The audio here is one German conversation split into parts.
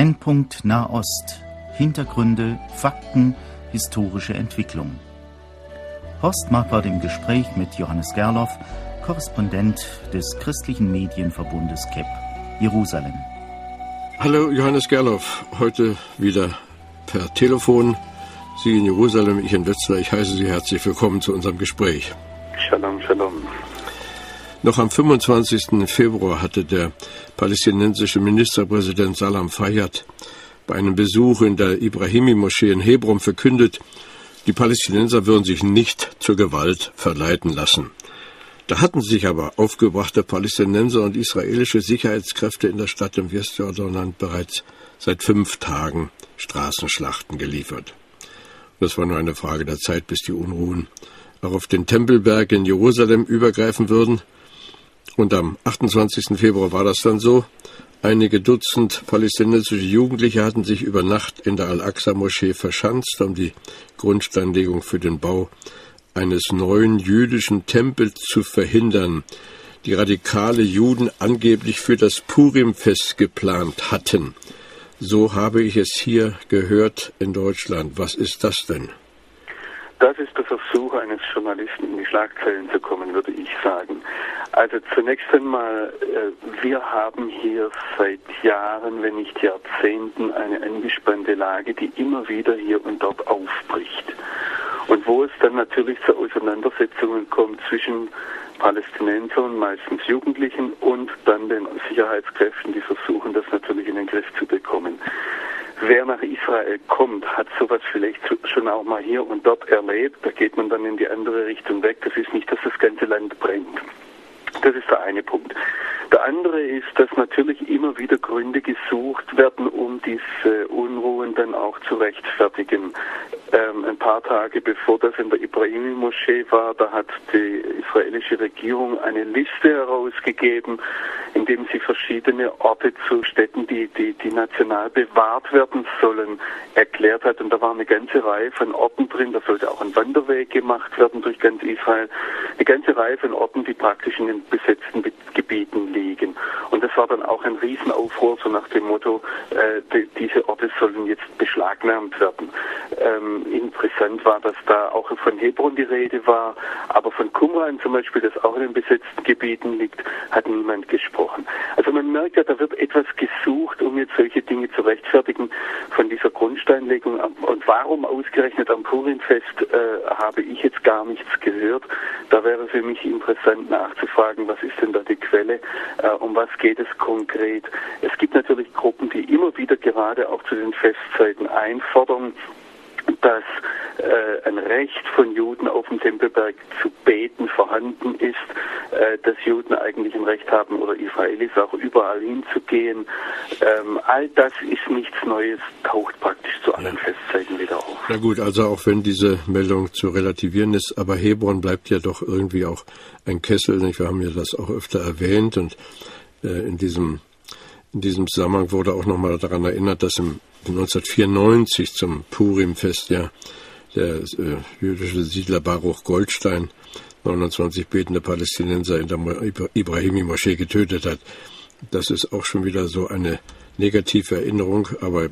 Brennpunkt Nahost. Hintergründe, Fakten, historische Entwicklung. Horst Marquardt im Gespräch mit Johannes Gerloff, Korrespondent des christlichen Medienverbundes KEP, Jerusalem. Hallo Johannes Gerloff, heute wieder per Telefon. Sie in Jerusalem, ich in Wetzlar. Ich heiße Sie herzlich willkommen zu unserem Gespräch. Shalom, shalom. Noch am 25. Februar hatte der palästinensische Ministerpräsident Salam Fayyad bei einem Besuch in der Ibrahimi-Moschee in Hebron verkündet, die Palästinenser würden sich nicht zur Gewalt verleiten lassen. Da hatten sich aber aufgebrachte Palästinenser und israelische Sicherheitskräfte in der Stadt im Westjordanland bereits seit fünf Tagen Straßenschlachten geliefert. Das war nur eine Frage der Zeit, bis die Unruhen auch auf den Tempelberg in Jerusalem übergreifen würden. Und am 28. Februar war das dann so. Einige Dutzend palästinensische Jugendliche hatten sich über Nacht in der Al-Aqsa-Moschee verschanzt, um die Grundsteinlegung für den Bau eines neuen jüdischen Tempels zu verhindern, die radikale Juden angeblich für das Purim-Fest geplant hatten. So habe ich es hier gehört in Deutschland. Was ist das denn? Das ist der Versuch eines Journalisten, in die Schlagzeilen zu kommen, würde ich sagen. Also zunächst einmal, äh, wir haben hier seit Jahren, wenn nicht Jahrzehnten, eine angespannte Lage, die immer wieder hier und dort aufbricht. Und wo es dann natürlich zu Auseinandersetzungen kommt zwischen Palästinensern, meistens Jugendlichen, und dann den Sicherheitskräften, die versuchen, das natürlich in den Griff zu bekommen. Wer nach Israel kommt, hat sowas vielleicht schon auch mal hier und dort erlebt. Da geht man dann in die andere Richtung weg. Das ist nicht, dass das ganze Land brennt. Das ist der eine Punkt. Der andere ist, dass natürlich immer wieder Gründe gesucht werden, um diese Unruhen dann auch zu rechtfertigen. Ähm, ein paar Tage bevor das in der Ibrahimi-Moschee war, da hat die israelische Regierung eine Liste herausgegeben, in dem sie verschiedene Orte zu Städten, die, die, die national bewahrt werden sollen, erklärt hat. Und da war eine ganze Reihe von Orten drin. Da sollte auch ein Wanderweg gemacht werden durch ganz Israel. Eine ganze Reihe von Orten, die praktisch in den besetzten Gebieten liegen. Und das war dann auch ein Riesenaufruhr, so nach dem Motto, äh, die, diese Orte sollen jetzt beschlagnahmt werden. Ähm, interessant war, dass da auch von Hebron die Rede war, aber von Qumran zum Beispiel, das auch in den besetzten Gebieten liegt, hat niemand gesprochen. Also man merkt ja, da wird etwas gesucht, um jetzt solche Dinge zu rechtfertigen von dieser Grundsteinlegung. Und warum ausgerechnet am Purimfest äh, habe ich jetzt gar nichts gehört. Da wäre für mich interessant nachzufragen, was ist denn da die Quelle, äh, um was geht es konkret. Es gibt natürlich Gruppen, die immer wieder gerade auch zu den Festzeiten einfordern, dass äh, ein Recht von Juden auf dem Tempelberg zu beten vorhanden ist, äh, dass Juden eigentlich ein Recht haben oder Israelis auch überall hinzugehen. Ähm, all das ist nichts Neues, taucht praktisch zu allen ja. Festzeiten wieder auf. Na gut, also auch wenn diese Meldung zu relativieren ist, aber Hebron bleibt ja doch irgendwie auch ein Kessel. Nicht? Wir haben ja das auch öfter erwähnt und äh, in diesem in diesem Zusammenhang wurde auch nochmal daran erinnert, dass im 1994 zum Purimfest ja der äh, jüdische Siedler Baruch Goldstein 29 betende Palästinenser in der Ibrahimi-Moschee getötet hat. Das ist auch schon wieder so eine negative Erinnerung, aber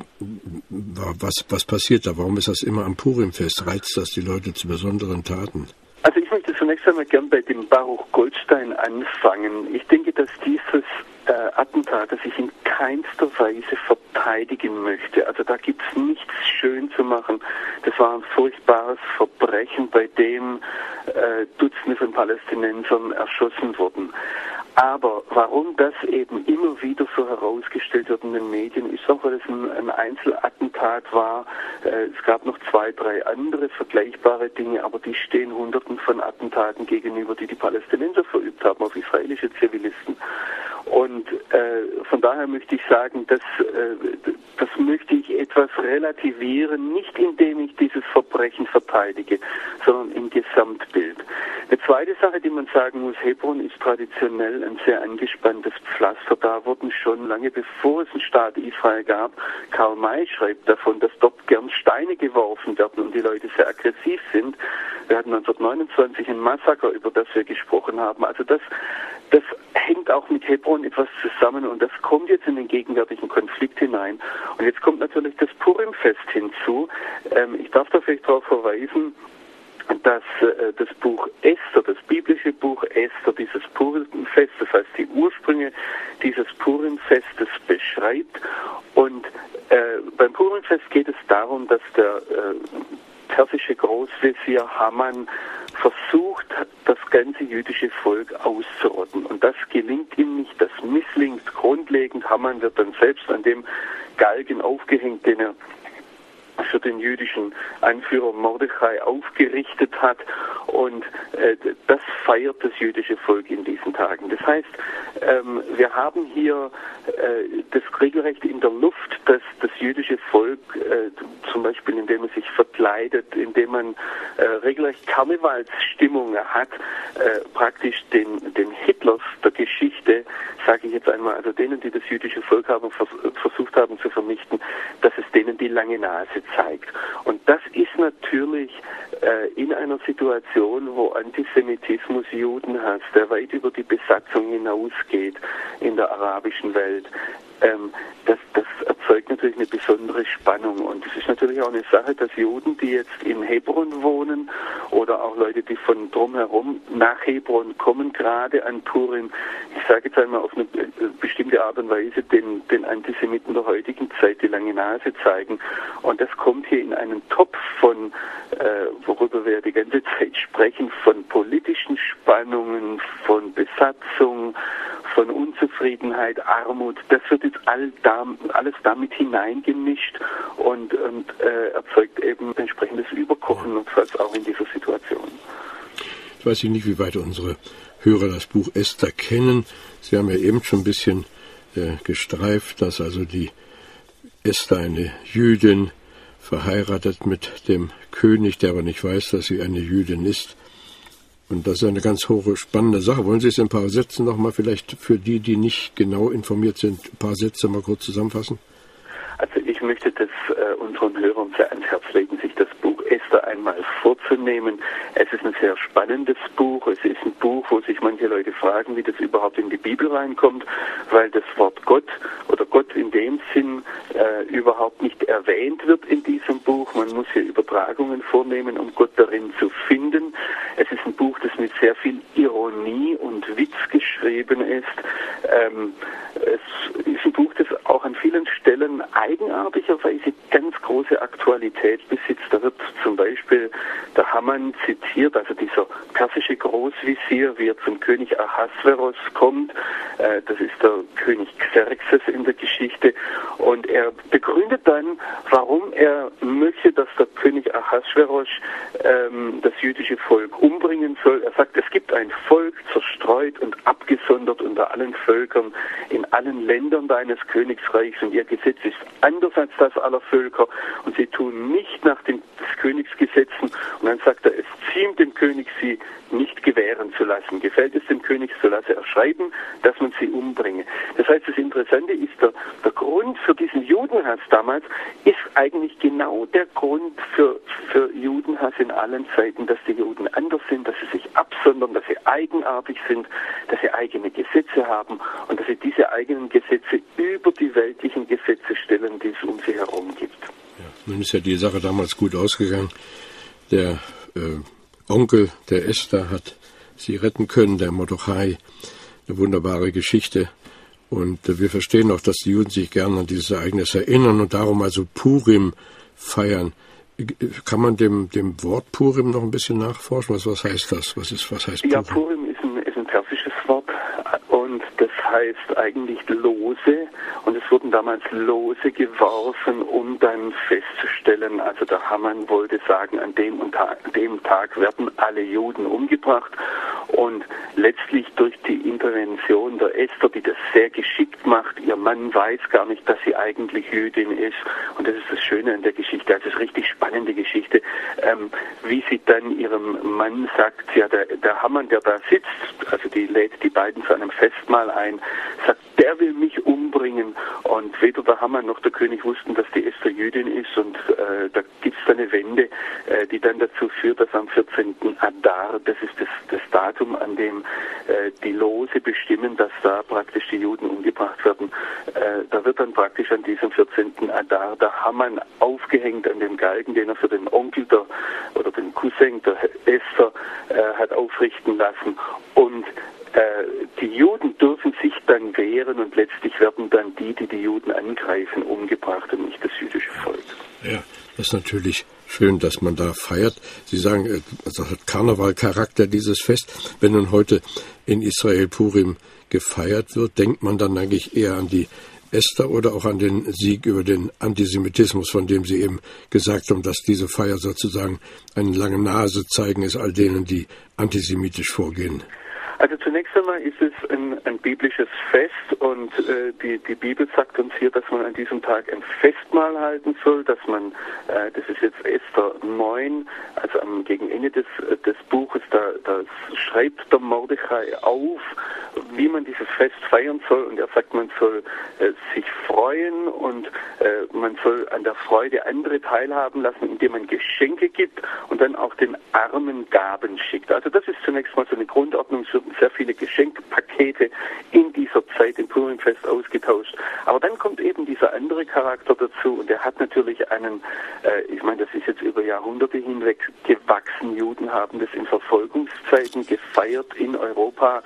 was, was passiert da? Warum ist das immer am Purimfest? Reizt das die Leute zu besonderen Taten? Also ich möchte zunächst einmal gern bei dem Baruch Goldstein anfangen. Ich denke, dass dieses äh, Attentat, das ich in keinster Weise verteidigen möchte. Also da gibt es nichts schön zu machen. Das war ein furchtbares Verbrechen, bei dem äh, Dutzende von Palästinensern erschossen wurden. Aber warum das eben immer wieder so herausgestellt wird in den Medien, ist auch, weil es ein, ein Einzelattentat war. Äh, es gab noch zwei, drei andere vergleichbare Dinge, aber die stehen Hunderten von Attentaten gegenüber, die die Palästinenser verübt haben auf israelische Zivilisten. Daher möchte ich sagen, dass, äh, das möchte ich etwas relativieren, nicht indem ich dieses Verbrechen verteidige, sondern im Gesamtbild. Eine zweite Sache, die man sagen muss, Hebron ist traditionell ein sehr angespanntes Pflaster. Da wurden schon lange bevor es einen Staat Israel gab, Karl May schreibt davon, dass dort gern Steine geworfen werden und die Leute sehr aggressiv sind. Wir hatten 1929 ein Massaker, über das wir gesprochen haben. Also das auch mit Hebron Hebron etwas zusammen und das kommt jetzt in den gegenwärtigen Konflikt hinein. Und jetzt kommt natürlich das Purimfest hinzu. Ähm, ich darf da vielleicht darauf verweisen, dass äh, das Buch Esther, das biblische Buch Esther, dieses Purimfest, das heißt die Ursprünge dieses Purimfestes beschreibt. Und äh, beim Purimfest geht es darum, dass der äh, persische Großvezier Haman versucht, das ganze jüdische Volk auszurotten. Und das gelingt ihm nicht, das misslingt grundlegend. Haman wird dann selbst an dem Galgen aufgehängt, den er für den jüdischen Anführer Mordechai aufgerichtet hat. Und äh, das feiert das jüdische Volk in diesen Tagen. Das heißt, ähm, wir haben hier äh, das Regelrecht in der Luft, dass das jüdische Volk äh, zum Beispiel, indem es sich verkleidet, indem man äh, regelrecht Karnevalsstimmung hat, äh, praktisch den, den Hitlers der Geschichte, sage ich jetzt einmal, also denen, die das jüdische Volk haben, vers versucht haben zu vernichten, dass es denen die lange Nase zeigt. Und das ist natürlich äh, in einer Situation, wo Antisemitismus Judenhass, der weit über die Besatzung hinausgeht in der arabischen Welt, ähm, das, das erzeugt natürlich eine besondere Spannung. Und es ist natürlich auch eine Sache, dass Juden, die jetzt in Hebron wohnen oder auch Leute, die von drumherum nach Hebron kommen, gerade an Purim, ich sage jetzt einmal auf eine bestimmte Art und Weise den, den Antisemiten der heutigen Zeit die lange Nase zeigen. Und das kommt hier in einen Topf von, äh, worüber wir die ganze Zeit sprechen, von politischen Spannungen, von Besatzung, von Unzufriedenheit, Armut. Das wird jetzt all alles damit hineingemischt und, und äh, erzeugt eben entsprechendes Überkochen, und zwar auch in dieser Situation. Ich weiß nicht, wie weit unsere Hörer das Buch Esther kennen. Sie haben ja eben schon ein bisschen äh, gestreift, dass also die Esther eine Jüdin verheiratet mit dem König, der aber nicht weiß, dass sie eine Jüdin ist. Und das ist eine ganz hohe, spannende Sache. Wollen Sie es in ein paar Sätzen nochmal vielleicht für die, die nicht genau informiert sind, ein paar Sätze mal kurz zusammenfassen? Ich möchte das äh, unseren Hörern sehr ans Herz legen, sich das Buch Esther einmal vorzunehmen. Es ist ein sehr spannendes Buch. Es ist ein Buch, wo sich manche Leute fragen, wie das überhaupt in die Bibel reinkommt, weil das Wort Gott oder Gott in dem Sinn äh, überhaupt nicht erwähnt wird in diesem Buch. Man muss hier Übertragungen vornehmen, um Gott darin zu finden. Es ist ein Buch, das mit sehr viel Ironie und Witz geschrieben ist. Ähm, es ist ein Buch, das auch an vielen Stellen eigenartigerweise ganz große Aktualität besitzt. Da wird zum Beispiel der Haman zitiert, also dieser persische Großvisier, wie er zum König Ahasveros kommt. Äh, das ist der König Xerxes in der Geschichte. Und er begründet dann, warum er möchte, dass der König Ahasveros ähm, das jüdische Volk umbringen soll. Er sagt, es gibt ein Volk zerstreut und abgesondert unter allen Völkern in allen Ländern deines Königsreichs und ihr Gesetz ist anders als das aller Völker und sie tun nicht nach den Königsgesetzen und dann sagt er, es ziemt dem König, sie nicht gewähren zu lassen. Gefällt es dem König, so lasse er schreiben, dass man sie umbringe. Das heißt, das Interessante ist, der, der Grund für diesen Judenhass damals ist eigentlich genau der Grund für, für Judenhass in allen Zeiten, dass die Juden anders sind, dass sie sich absondern, dass sie eigenartig sind, dass sie eigene Gesetze haben und dass sie diese eigenen Gesetze über die weltlichen Gesetze stellen, die es um sie herum gibt. Nun ist ja die Sache damals gut ausgegangen. Der äh, Onkel der Esther hat sie retten können, der Mordechai. Eine wunderbare Geschichte. Und äh, wir verstehen auch, dass die Juden sich gerne an dieses Ereignis erinnern und darum also Purim feiern. Kann man dem, dem Wort Purim noch ein bisschen nachforschen? Was, was heißt das? Was, ist, was heißt Purim? Ja, Purim ist ein, ist ein persisches Wort und das heißt eigentlich Lose. Und es wurden damals Lose geworfen, um dann festzustellen, also der Hamann wollte sagen, an dem, und Tag, dem Tag werden alle Juden umgebracht. Und letztlich durch die Intervention der Esther, die das sehr geschickt macht, ihr Mann weiß gar nicht, dass sie eigentlich Jüdin ist. Und das ist das Schöne an der Geschichte, also es ist richtig spannende Geschichte, ähm, wie sie dann ihrem Mann sagt, ja der, der Hamann, der da sitzt, also die lädt die beiden zu einem Festmahl ein, sagt, der will mich umbringen und weder der Haman noch der König wussten, dass die Esther Jüdin ist und äh, da gibt es eine Wende, äh, die dann dazu führt, dass am 14. Adar, das ist das, das Datum, an dem äh, die Lose bestimmen, dass da praktisch die Juden umgebracht werden, äh, da wird dann praktisch an diesem 14. Adar der Haman aufgehängt an dem Galgen, den er für den Onkel der, oder den Cousin der Esther äh, hat aufrichten lassen und die Juden dürfen sich dann wehren und letztlich werden dann die, die die Juden angreifen, umgebracht und nicht das jüdische Volk. Ja, das ist natürlich schön, dass man da feiert. Sie sagen, äh, also hat Karnevalcharakter dieses Fest. Wenn nun heute in Israel Purim gefeiert wird, denkt man dann eigentlich eher an die Esther oder auch an den Sieg über den Antisemitismus, von dem Sie eben gesagt haben, dass diese Feier sozusagen eine lange Nase zeigen ist all denen, die antisemitisch vorgehen. Also zunächst einmal ist es ein, ein biblisches Fest und äh, die, die Bibel sagt uns hier, dass man an diesem Tag ein Festmahl halten soll, dass man, äh, das ist jetzt Esther 9, also am gegen Ende des, des Buches, da, da schreibt der Mordechai auf, wie man dieses Fest feiern soll und er sagt, man soll äh, sich freuen und äh, man soll an der Freude andere teilhaben lassen, indem man Geschenke gibt und dann auch den Armen Gaben schickt. Also das ist zunächst mal so eine Grundordnung, es sehr viele Geschenkpakete in dieser Zeit im Purimfest ausgetauscht. Aber dann kommt eben dieser andere Charakter dazu und der hat natürlich einen, äh, ich meine, das ist jetzt über Jahrhunderte hinweg gewachsen. Juden haben das in Verfolgungszeiten gefeiert in Europa.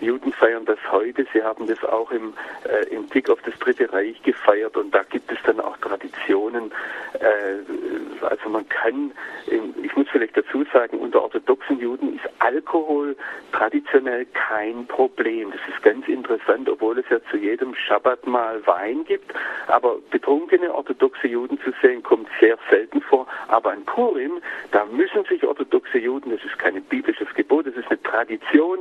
Juden feiern das heute. Sie haben das auch im, äh, im Blick auf das Dritte Reich gefeiert und da gibt es dann auch Traditionen. Äh, also man kann, ich muss vielleicht dazu sagen, unter orthodoxen Juden ist Alkohol traditionell kein Problem. Das ist ganz interessant, obwohl es ja zu jedem Schabbat mal Wein gibt. Aber betrunkene orthodoxe Juden zu sehen, kommt sehr selten vor. Aber an Purim, da müssen sich orthodoxe Juden, das ist kein biblisches Gebot, das ist eine Tradition,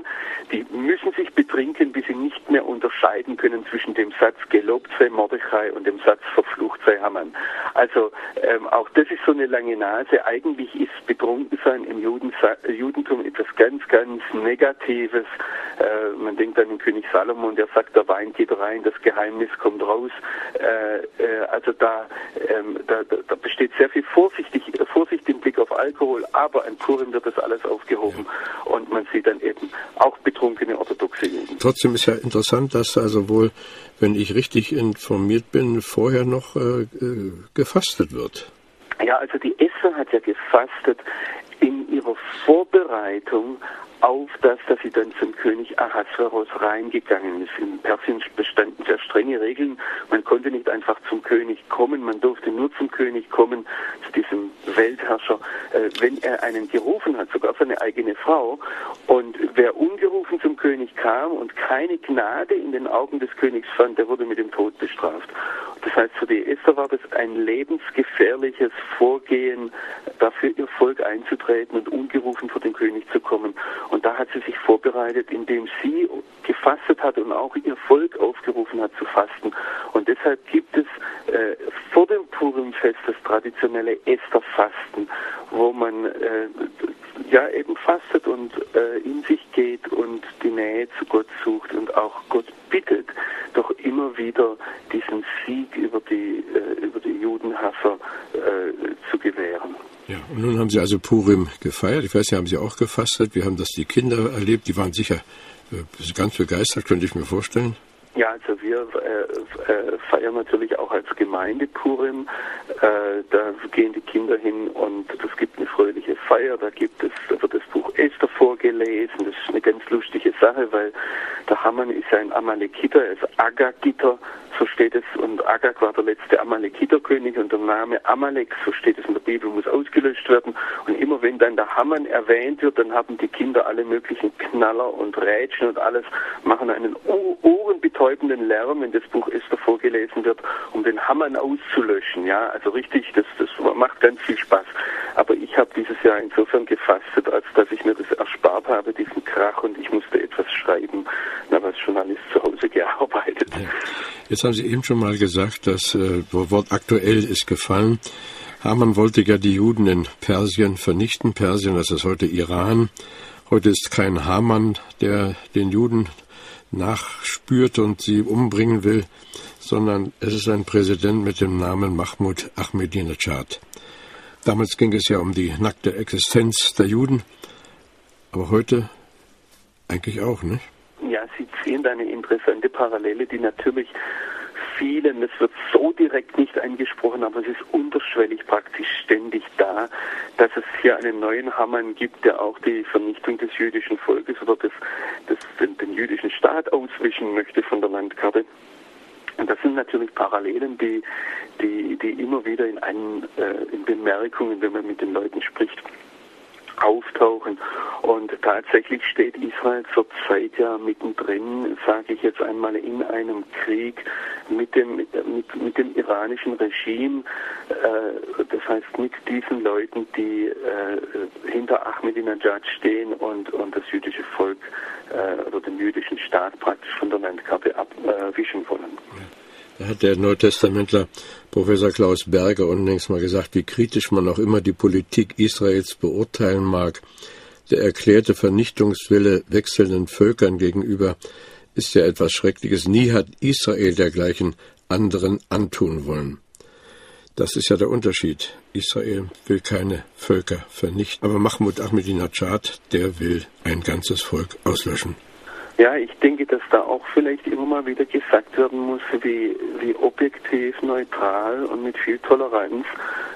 die müssen sich betrinken, bis sie nicht mehr unterscheiden können zwischen dem Satz gelobt sei Mordechai und dem Satz verflucht sei Haman. Also ähm, auch das ist so eine lange Nase. Eigentlich ist Betrunkensein im Judentum etwas ganz, ganz Negatives. Äh, man denkt an den König Salomon, der sagt, der Wein geht rein, das Geheimnis kommt raus. Äh, äh, also da, ähm, da, da, besteht sehr viel Vorsichtig, Vorsicht im Blick auf Alkohol, aber an Purim wird das alles aufgehoben ja. und man sieht dann eben auch betrunkene orthodoxe Juden. Trotzdem ist ja interessant, dass also wohl, wenn ich richtig informiert bin, vorher noch äh, äh gefastet wird. Ja, also die Esther hat ja gefastet in ihrer Vorbereitung auf das, dass sie dann zum König Ahasveros reingegangen ist. In Persien bestanden sehr strenge Regeln. Man konnte nicht einfach zum König kommen, man durfte nur zum König kommen, zu diesem Weltherrscher, äh, wenn er einen gerufen hat, sogar seine eigene Frau. Und wer ungerufen zum König kam und keine Gnade in den Augen des Königs fand, der wurde mit dem Tod bestraft. Das heißt, für die Esther war das ein lebensgefährliches Vorgehen, dafür ihr Volk einzutreten und ungerufen vor den König zu kommen. Und da hat sie sich vorbereitet, indem sie gefastet hat und auch ihr Volk aufgerufen hat zu fasten. Und deshalb gibt es äh, vor dem Purimfest das traditionelle Estherfasten, wo man äh, ja eben fastet und äh, in sich geht und die Nähe zu Gott sucht und auch Gott bittet, doch immer wieder diesen Sieg über die, äh, über die Judenhasser äh, zu gewähren. Ja, und nun haben Sie also Purim gefeiert. Ich weiß, Sie haben Sie auch gefastet. Wir haben das die Kinder erlebt. Die waren sicher äh, ganz begeistert, könnte ich mir vorstellen. Ja, also wir äh, äh, feiern natürlich auch als Gemeinde Purim. Äh, da gehen die Kinder hin und es gibt eine fröhliche Feier. Da gibt es, da wird das Buch Esther vorgelesen. Das ist eine ganz lustige Sache, weil der Haman ist ein Amalekiter, er ist Agagiter, so steht es. Und Agag war der letzte Amalekiterkönig und der Name Amalek, so steht es in der Bibel, muss ausgelöscht werden. Und immer wenn dann der Haman erwähnt wird, dann haben die Kinder alle möglichen Knaller und Rätschen und alles, machen einen ohrenbetäubenden Lärm, wenn das Buch Esther vorgelesen wird, um den Haman auszulöschen. Ja, also richtig, das, das macht ganz viel Spaß. Aber ich habe dieses Jahr insofern gefastet, als dass ich mir das erspart habe, diesen Krach, und ich musste etwas schreiben, na, was Journalist zu Hause gearbeitet. Jetzt haben Sie eben schon mal gesagt, das äh, Wort aktuell ist gefallen. Haman wollte ja die Juden in Persien vernichten. Persien, das ist heute Iran. Heute ist kein Haman, der den Juden nachspürt und sie umbringen will, sondern es ist ein Präsident mit dem Namen Mahmoud Ahmadinejad. Damals ging es ja um die nackte Existenz der Juden, aber heute eigentlich auch, nicht? Ja, Sie ziehen da eine interessante Parallele, die natürlich vielen, es wird so direkt nicht angesprochen, aber es ist unterschwellig praktisch ständig da, dass es hier einen neuen Hamann gibt, der auch die Vernichtung des jüdischen Volkes oder des, des, den, den jüdischen Staat auswischen möchte von der Landkarte. Und das sind natürlich Parallelen, die, die, die immer wieder in, einen, äh, in Bemerkungen, wenn man mit den Leuten spricht, auftauchen. Und tatsächlich steht Israel zurzeit ja mittendrin, sage ich jetzt einmal, in einem Krieg mit dem, mit, mit dem iranischen Regime. Äh, das heißt mit diesen Leuten, die äh, hinter Ahmadinejad stehen und, und das jüdische Volk äh, oder den jüdischen Staat praktisch von der Landkarte abwischen wollen. Da hat der Neutestamentler Professor Klaus Berger unlängst mal gesagt, wie kritisch man auch immer die Politik Israels beurteilen mag. Der erklärte Vernichtungswille wechselnden Völkern gegenüber ist ja etwas Schreckliches. Nie hat Israel dergleichen anderen antun wollen. Das ist ja der Unterschied. Israel will keine Völker vernichten. Aber Mahmoud Ahmadinejad, der will ein ganzes Volk auslöschen. Ja, ich denke, dass da auch vielleicht immer mal wieder gesagt werden muss, wie, wie objektiv, neutral und mit viel Toleranz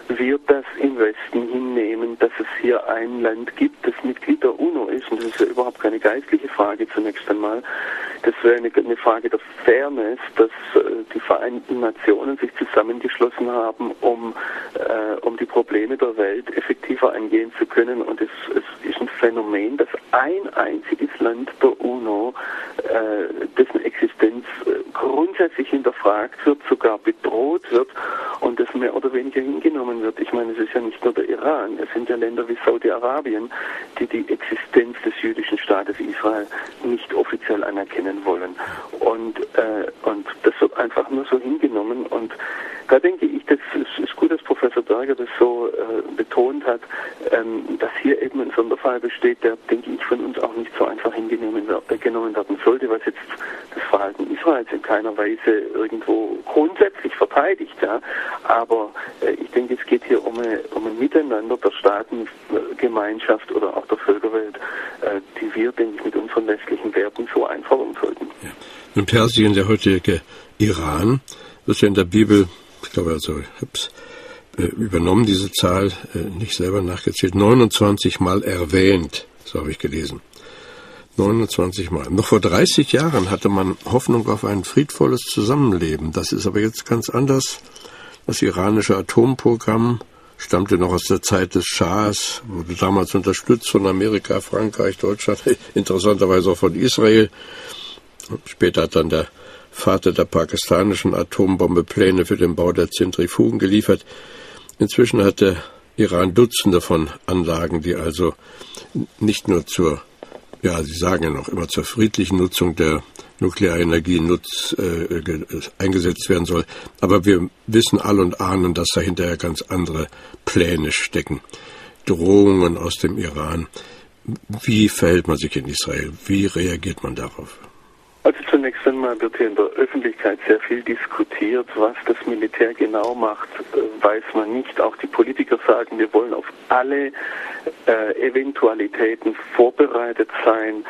wir das im Westen hinnehmen, dass es hier ein Land gibt, das Mitglied der UNO ist. Und das ist ja überhaupt keine geistliche Frage zunächst einmal. Das wäre eine, eine Frage der Fairness, dass äh, die Vereinten Nationen sich zusammengeschlossen haben, um, äh, um die Probleme der Welt effektiver angehen zu können. Und es, es ist ein Phänomen, dass ein einziges Land der UNO, äh, dessen Existenz äh, grundsätzlich hinterfragt wird, sogar bedroht wird und das mehr oder weniger hingenommen wird. Ich meine, es ist ja nicht nur der Iran, es sind ja Länder wie Saudi-Arabien, die die Existenz des jüdischen Staates Israel nicht offiziell anerkennen wollen. Und, äh, und das wird einfach nur so hingenommen und da denke ich, das ist, ist gut, dass Professor Berger das so äh, betont hat, ähm, dass hier eben ein Sonderfall besteht, der, denke ich, von uns auch nicht so einfach hingenommen genommen werden sollte, was jetzt das Verhalten Israels in keiner Weise irgendwo grundsätzlich verteidigt. Ja. Aber äh, ich denke, es geht hier um, eine, um ein Miteinander der Staatengemeinschaft oder auch der Völkerwelt, äh, die wir, denke ich, mit unseren westlichen Werten so einfordern sollten. Ja. Nun Persien, der heutige Iran, wird ja in der Bibel ich glaube also, ich habe es übernommen, diese Zahl, äh, nicht selber nachgezählt, 29 Mal erwähnt, so habe ich gelesen. 29 Mal. Noch vor 30 Jahren hatte man Hoffnung auf ein friedvolles Zusammenleben. Das ist aber jetzt ganz anders. Das iranische Atomprogramm stammte noch aus der Zeit des Schahs, wurde damals unterstützt von Amerika, Frankreich, Deutschland, interessanterweise auch von Israel. Später hat dann der Vater der pakistanischen Atombombe Pläne für den Bau der Zentrifugen geliefert. Inzwischen hat der Iran Dutzende von Anlagen, die also nicht nur zur, ja, Sie sagen ja noch immer zur friedlichen Nutzung der Nuklearenergie nutz, äh, eingesetzt werden soll. Aber wir wissen all und ahnen, dass dahinter ganz andere Pläne stecken. Drohungen aus dem Iran. Wie verhält man sich in Israel? Wie reagiert man darauf? Also zunächst einmal wird hier in der Öffentlichkeit sehr viel diskutiert. Was das Militär genau macht, äh, weiß man nicht. Auch die Politiker sagen, wir wollen auf alle äh, Eventualitäten vorbereitet sein.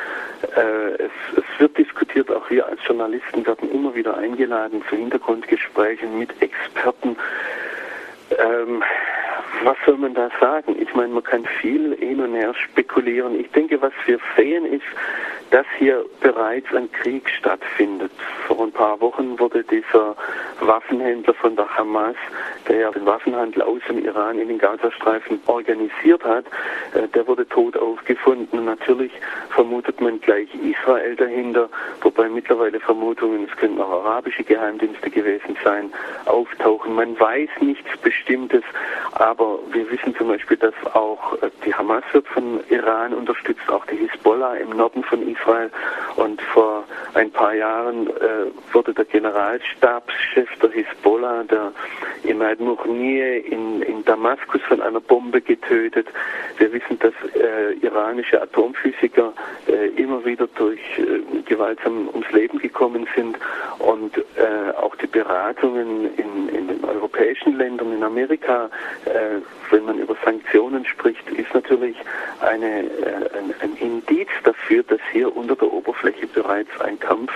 Äh, es, es, wird diskutiert, auch wir als Journalisten werden immer wieder eingeladen zu Hintergrundgesprächen mit Experten. Ähm, was soll man da sagen? Ich meine, man kann viel hin und her spekulieren. Ich denke, was wir sehen ist, dass hier bereits ein Krieg stattfindet. Vor ein paar Wochen wurde dieser Waffenhändler von der Hamas, der ja den Waffenhandel aus dem Iran in den Gazastreifen organisiert hat, äh, der wurde tot aufgefunden. Und natürlich vermutet man gleich Israel dahinter, wobei mittlerweile Vermutungen, es könnten auch arabische Geheimdienste gewesen sein, auftauchen. Man weiß nichts Bestimmtes, aber aber wir wissen zum Beispiel, dass auch äh, die Hamas wird von Iran unterstützt, auch die Hisbollah im Norden von Israel. Und vor ein paar Jahren äh, wurde der Generalstabschef der Hisbollah, der Imad Mournier, in, in Damaskus von einer Bombe getötet. Wir wissen, dass äh, iranische Atomphysiker äh, immer wieder durch äh, gewaltsam ums Leben gekommen sind und äh, auch die Beratungen in, in den europäischen Ländern, in Amerika, wenn man über Sanktionen spricht, ist natürlich eine, äh, ein, ein Indiz dafür, dass hier unter der Oberfläche bereits ein Kampf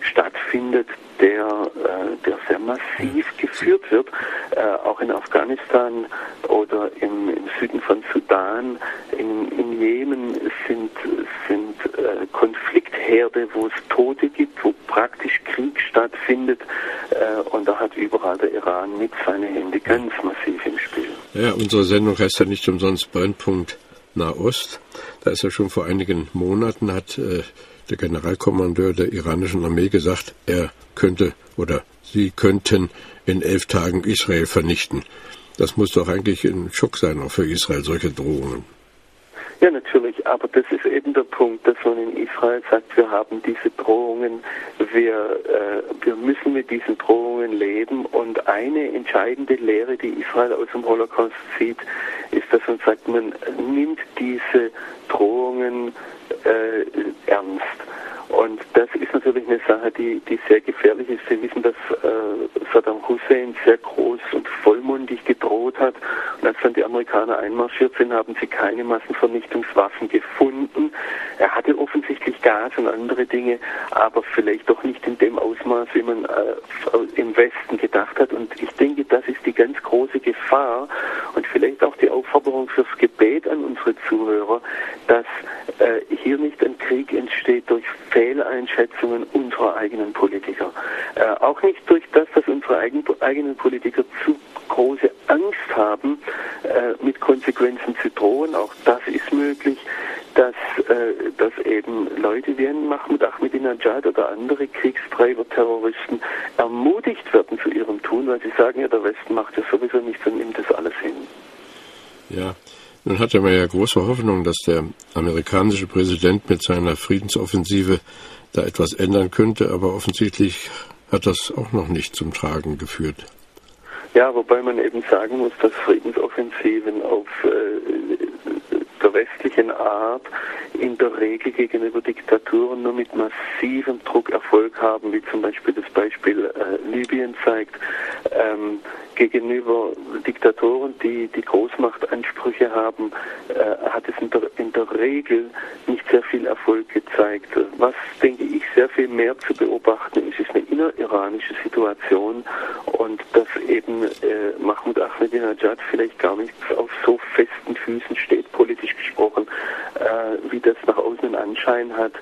stattfindet, der, äh, der sehr massiv geführt wird. Äh, auch in Afghanistan oder im, im Süden von Sudan, in, in Jemen sind, sind äh, Konfliktherde, wo es Tote gibt, wo praktisch Krieg stattfindet. Äh, und da hat überall der Iran mit seine Hände ganz massiv im Spiel. Ja, unsere Sendung heißt ja nicht umsonst Brennpunkt Nahost. Da ist ja schon vor einigen Monaten hat äh, der Generalkommandeur der iranischen Armee gesagt, er könnte oder sie könnten in elf Tagen Israel vernichten. Das muss doch eigentlich ein Schock sein, auch für Israel, solche Drohungen. Ja, natürlich, aber das ist eben der Punkt, dass man in Israel sagt, wir haben diese Drohungen, wir, äh, wir müssen mit diesen Drohungen leben und eine entscheidende Lehre, die Israel aus dem Holocaust zieht, ist, dass man sagt, man nimmt diese Drohungen äh, ernst. Und das ist natürlich eine Sache, die, die sehr gefährlich ist. Sie wissen, dass äh, Saddam Hussein sehr groß und vollmundig gedroht hat. Und als dann die Amerikaner einmarschiert sind, haben sie keine Massenvernichtungswaffen gefunden. Er hatte offensichtlich Gas und andere Dinge, aber vielleicht doch nicht in dem Ausmaß, wie man äh, im Westen gedacht hat. Und ich denke, das ist die ganz große Gefahr und vielleicht auch die Aufforderung fürs Gebet an unsere Zuhörer, dass äh, hier nicht ein Krieg entsteht durch Fehleinschätzungen unserer eigenen Politiker. Äh, auch nicht durch das, dass unsere eigen, eigenen Politiker zu große Angst haben, äh, mit Konsequenzen zu drohen. Auch das ist möglich, dass, äh, dass eben Leute wie ein Mahmoud Ahmadinejad oder andere Kriegstreiber, Terroristen ermutigt werden zu ihrem Tun, weil sie sagen, ja, der Westen macht ja sowieso nichts und nimmt das alles hin. Ja, nun hatte man ja große Hoffnung, dass der amerikanische Präsident mit seiner Friedensoffensive da etwas ändern könnte, aber offensichtlich hat das auch noch nicht zum Tragen geführt. Ja, wobei man eben sagen muss, dass Friedensoffensiven auf äh, der westlichen Art in der Regel gegenüber Diktaturen nur mit massivem Druck Erfolg haben, wie zum Beispiel das Beispiel äh, Libyen zeigt. Ähm, gegenüber Diktatoren, die die Großmachtansprüche haben, äh, hat es in der, in der Regel nicht sehr viel Erfolg gezeigt. Was, denke ich, sehr viel mehr zu beobachten ist, ist eine inneriranische Situation und dass eben äh, Mahmoud Ahmadinejad vielleicht gar nicht auf so festen Füßen steht, politisch gesprochen, äh, wie das nach außen einen Anschein hat.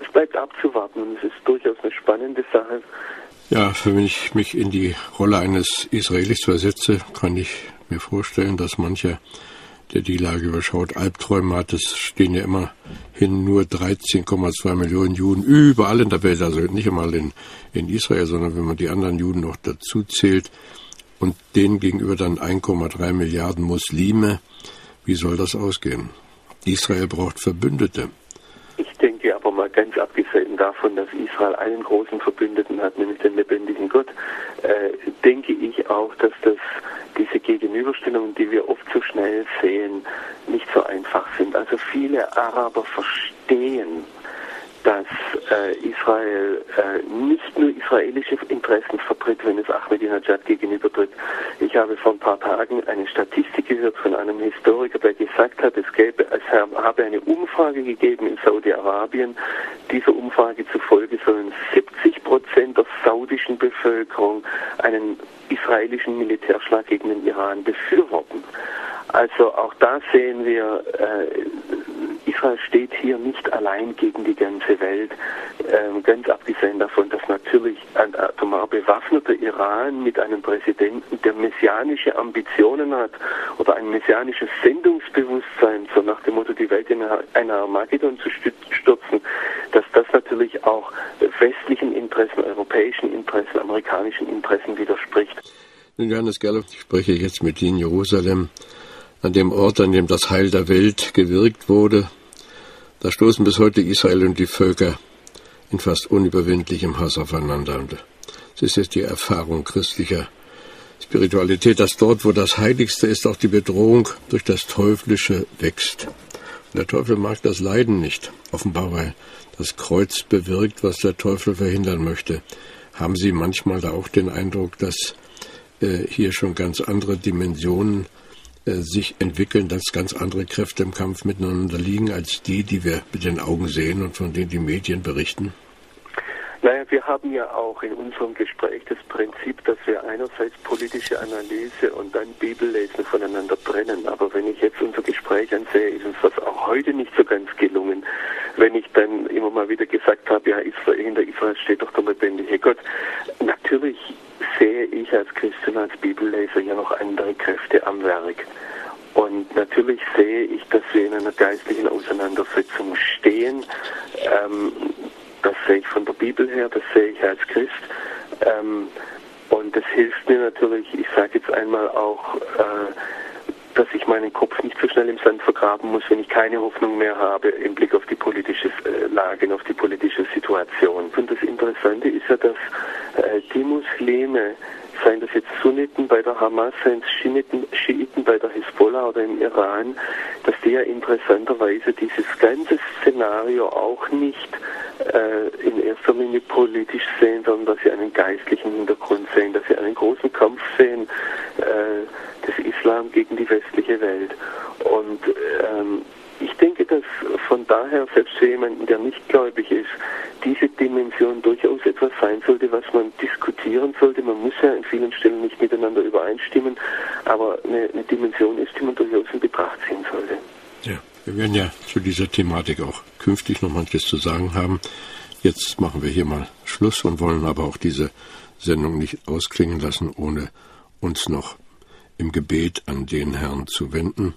Es bleibt abzuwarten und es ist durchaus eine spannende Sache, ja, wenn ich mich in die Rolle eines Israelis versetze, kann ich mir vorstellen, dass mancher, der die Lage überschaut, Albträume hat. Es stehen ja immerhin nur 13,2 Millionen Juden überall in der Welt, also nicht einmal in, in Israel, sondern wenn man die anderen Juden noch dazu zählt und denen gegenüber dann 1,3 Milliarden Muslime. Wie soll das ausgehen? Israel braucht Verbündete. Mal ganz abgesehen davon, dass Israel einen großen Verbündeten hat, nämlich den lebendigen Gott, äh, denke ich auch, dass das diese Gegenüberstellungen, die wir oft so schnell sehen, nicht so einfach sind. Also viele Araber verstehen dass äh, Israel äh, nicht nur israelische Interessen vertritt, wenn es Ahmadinejad gegenübertritt. Ich habe vor ein paar Tagen eine Statistik gehört von einem Historiker, der gesagt hat, es, gäbe, es habe eine Umfrage gegeben in Saudi-Arabien. Dieser Umfrage zufolge sollen 70 Prozent der saudischen Bevölkerung einen israelischen Militärschlag gegen den Iran befürworten. Also auch da sehen wir, äh, Israel steht hier nicht allein gegen die ganze Welt, ähm, ganz abgesehen davon, dass natürlich ein atomar bewaffneter Iran mit einem Präsidenten, der messianische Ambitionen hat oder ein messianisches Sendungsbewusstsein, so nach dem Motto, die Welt in einer Armageddon zu stürzen, dass das natürlich auch westlichen Interessen, europäischen Interessen, amerikanischen Interessen widerspricht. Nun, Johannes Gerloff, ich spreche jetzt mit Ihnen in Jerusalem, an dem Ort, an dem das Heil der Welt gewirkt wurde. Da stoßen bis heute Israel und die Völker in fast unüberwindlichem Hass aufeinander. Es ist jetzt die Erfahrung christlicher Spiritualität, dass dort, wo das Heiligste ist, auch die Bedrohung durch das Teuflische wächst. Und der Teufel mag das Leiden nicht, offenbar weil das Kreuz bewirkt, was der Teufel verhindern möchte. Haben Sie manchmal da auch den Eindruck, dass äh, hier schon ganz andere Dimensionen sich entwickeln, dass ganz andere Kräfte im Kampf miteinander liegen als die, die wir mit den Augen sehen und von denen die Medien berichten? Naja, wir haben ja auch in unserem Gespräch das Prinzip, dass wir einerseits politische Analyse und dann Bibellesen voneinander trennen. Aber wenn ich jetzt unser Gespräch ansehe, ist uns das auch heute nicht so ganz gelungen. Wenn ich dann immer mal wieder gesagt habe, ja, Israel, hinter Israel steht doch der lebendige Gott. Natürlich sehe ich als Christen, als Bibelleser ja noch andere Kräfte am Werk. Und natürlich sehe ich, dass wir in einer geistlichen Auseinandersetzung stehen. Ähm, das sehe ich von der Bibel her, das sehe ich als Christ. Ähm, und das hilft mir natürlich, ich sage jetzt einmal auch, äh, dass ich meinen Kopf nicht so schnell im Sand vergraben muss, wenn ich keine Hoffnung mehr habe im Blick auf die politische äh, Lage und auf die politische Situation. Und das Interessante ist ja, dass äh, die Muslime, seien das jetzt Sunniten bei der Hamas, seien es Schiiten, Schiiten bei der Hisbollah oder im Iran, dass die ja interessanterweise dieses ganze Szenario auch nicht äh, in erster Linie politisch sehen, sondern dass sie einen geistlichen Hintergrund sehen, dass sie einen großen Kampf sehen äh, des Islam gegen die westliche Welt. Und ähm, ich denke, dass von daher, selbst für jemanden, der nicht gläubig ist, diese Dimension durchaus etwas sein sollte, was man diskutieren sollte. Man muss ja in vielen Stellen nicht miteinander übereinstimmen, aber eine, eine Dimension ist, die man durchaus in Betracht ziehen sollte. Ja, wir werden ja zu dieser Thematik auch künftig noch manches zu sagen haben. Jetzt machen wir hier mal Schluss und wollen aber auch diese Sendung nicht ausklingen lassen, ohne uns noch im Gebet an den Herrn zu wenden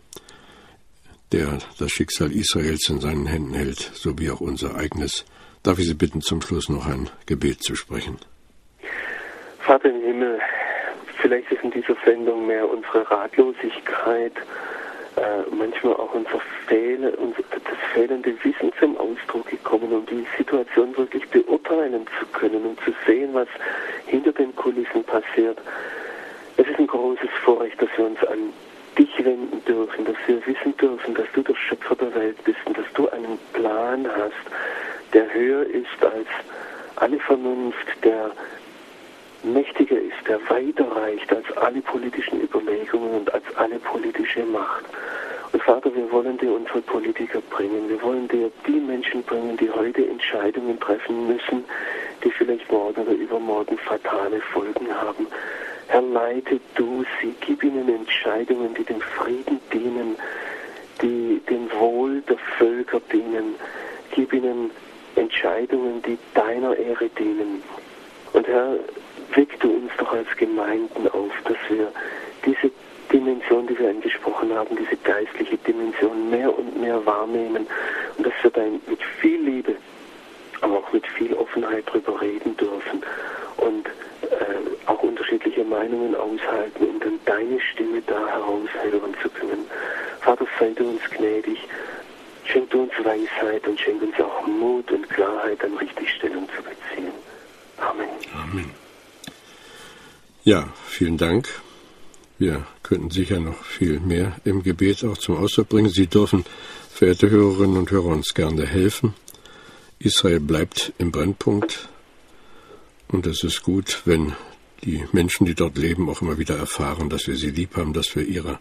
der das Schicksal Israels in seinen Händen hält, sowie auch unser eigenes. Darf ich Sie bitten, zum Schluss noch ein Gebet zu sprechen? Vater im Himmel, vielleicht ist in dieser Sendung mehr unsere Ratlosigkeit, äh, manchmal auch unser Fehl, unser, das fehlende Wissen zum Ausdruck gekommen, um die Situation wirklich beurteilen zu können und zu sehen, was hinter den Kulissen passiert. Es ist ein großes Vorrecht, dass wir uns an dich wenden dürfen, dass wir wissen dürfen, dass du der Schöpfer der Welt bist und dass du einen Plan hast, der höher ist als alle Vernunft, der mächtiger ist, der weiter reicht als alle politischen Überlegungen und als alle politische Macht. Und Vater, wir wollen dir unsere Politiker bringen. Wir wollen dir die Menschen bringen, die heute Entscheidungen treffen müssen, die vielleicht morgen oder übermorgen fatale Folgen haben. Herr, leite du sie, gib ihnen Entscheidungen, die dem Frieden dienen, die dem Wohl der Völker dienen. Gib ihnen Entscheidungen, die deiner Ehre dienen. Und Herr, weck du uns doch als Gemeinden auf, dass wir diese Dimension, die wir angesprochen haben, diese geistliche Dimension mehr und mehr wahrnehmen und dass wir dann mit viel Liebe, aber auch mit viel Offenheit darüber reden dürfen und äh, auch unterschiedliche Meinungen aushalten, um dann deine Stimme da heraushören zu können. Vater, sei du uns gnädig, schenk du uns Weisheit und schenk uns auch Mut und Klarheit, an Richtigstellung zu beziehen. Amen. Amen. Ja, vielen Dank. Wir könnten sicher noch viel mehr im Gebet auch zum Ausdruck bringen. Sie dürfen, verehrte Hörerinnen und Hörer, uns gerne helfen. Israel bleibt im Brennpunkt. Und es ist gut, wenn die Menschen, die dort leben, auch immer wieder erfahren, dass wir sie lieb haben, dass wir ihrer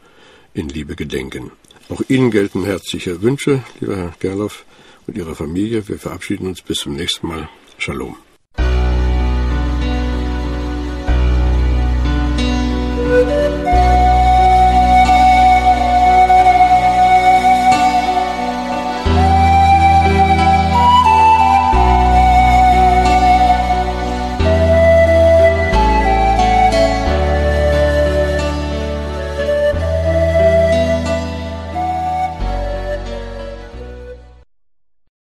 in Liebe gedenken. Auch Ihnen gelten herzliche Wünsche, lieber Herr Gerloff und Ihrer Familie. Wir verabschieden uns bis zum nächsten Mal. Shalom.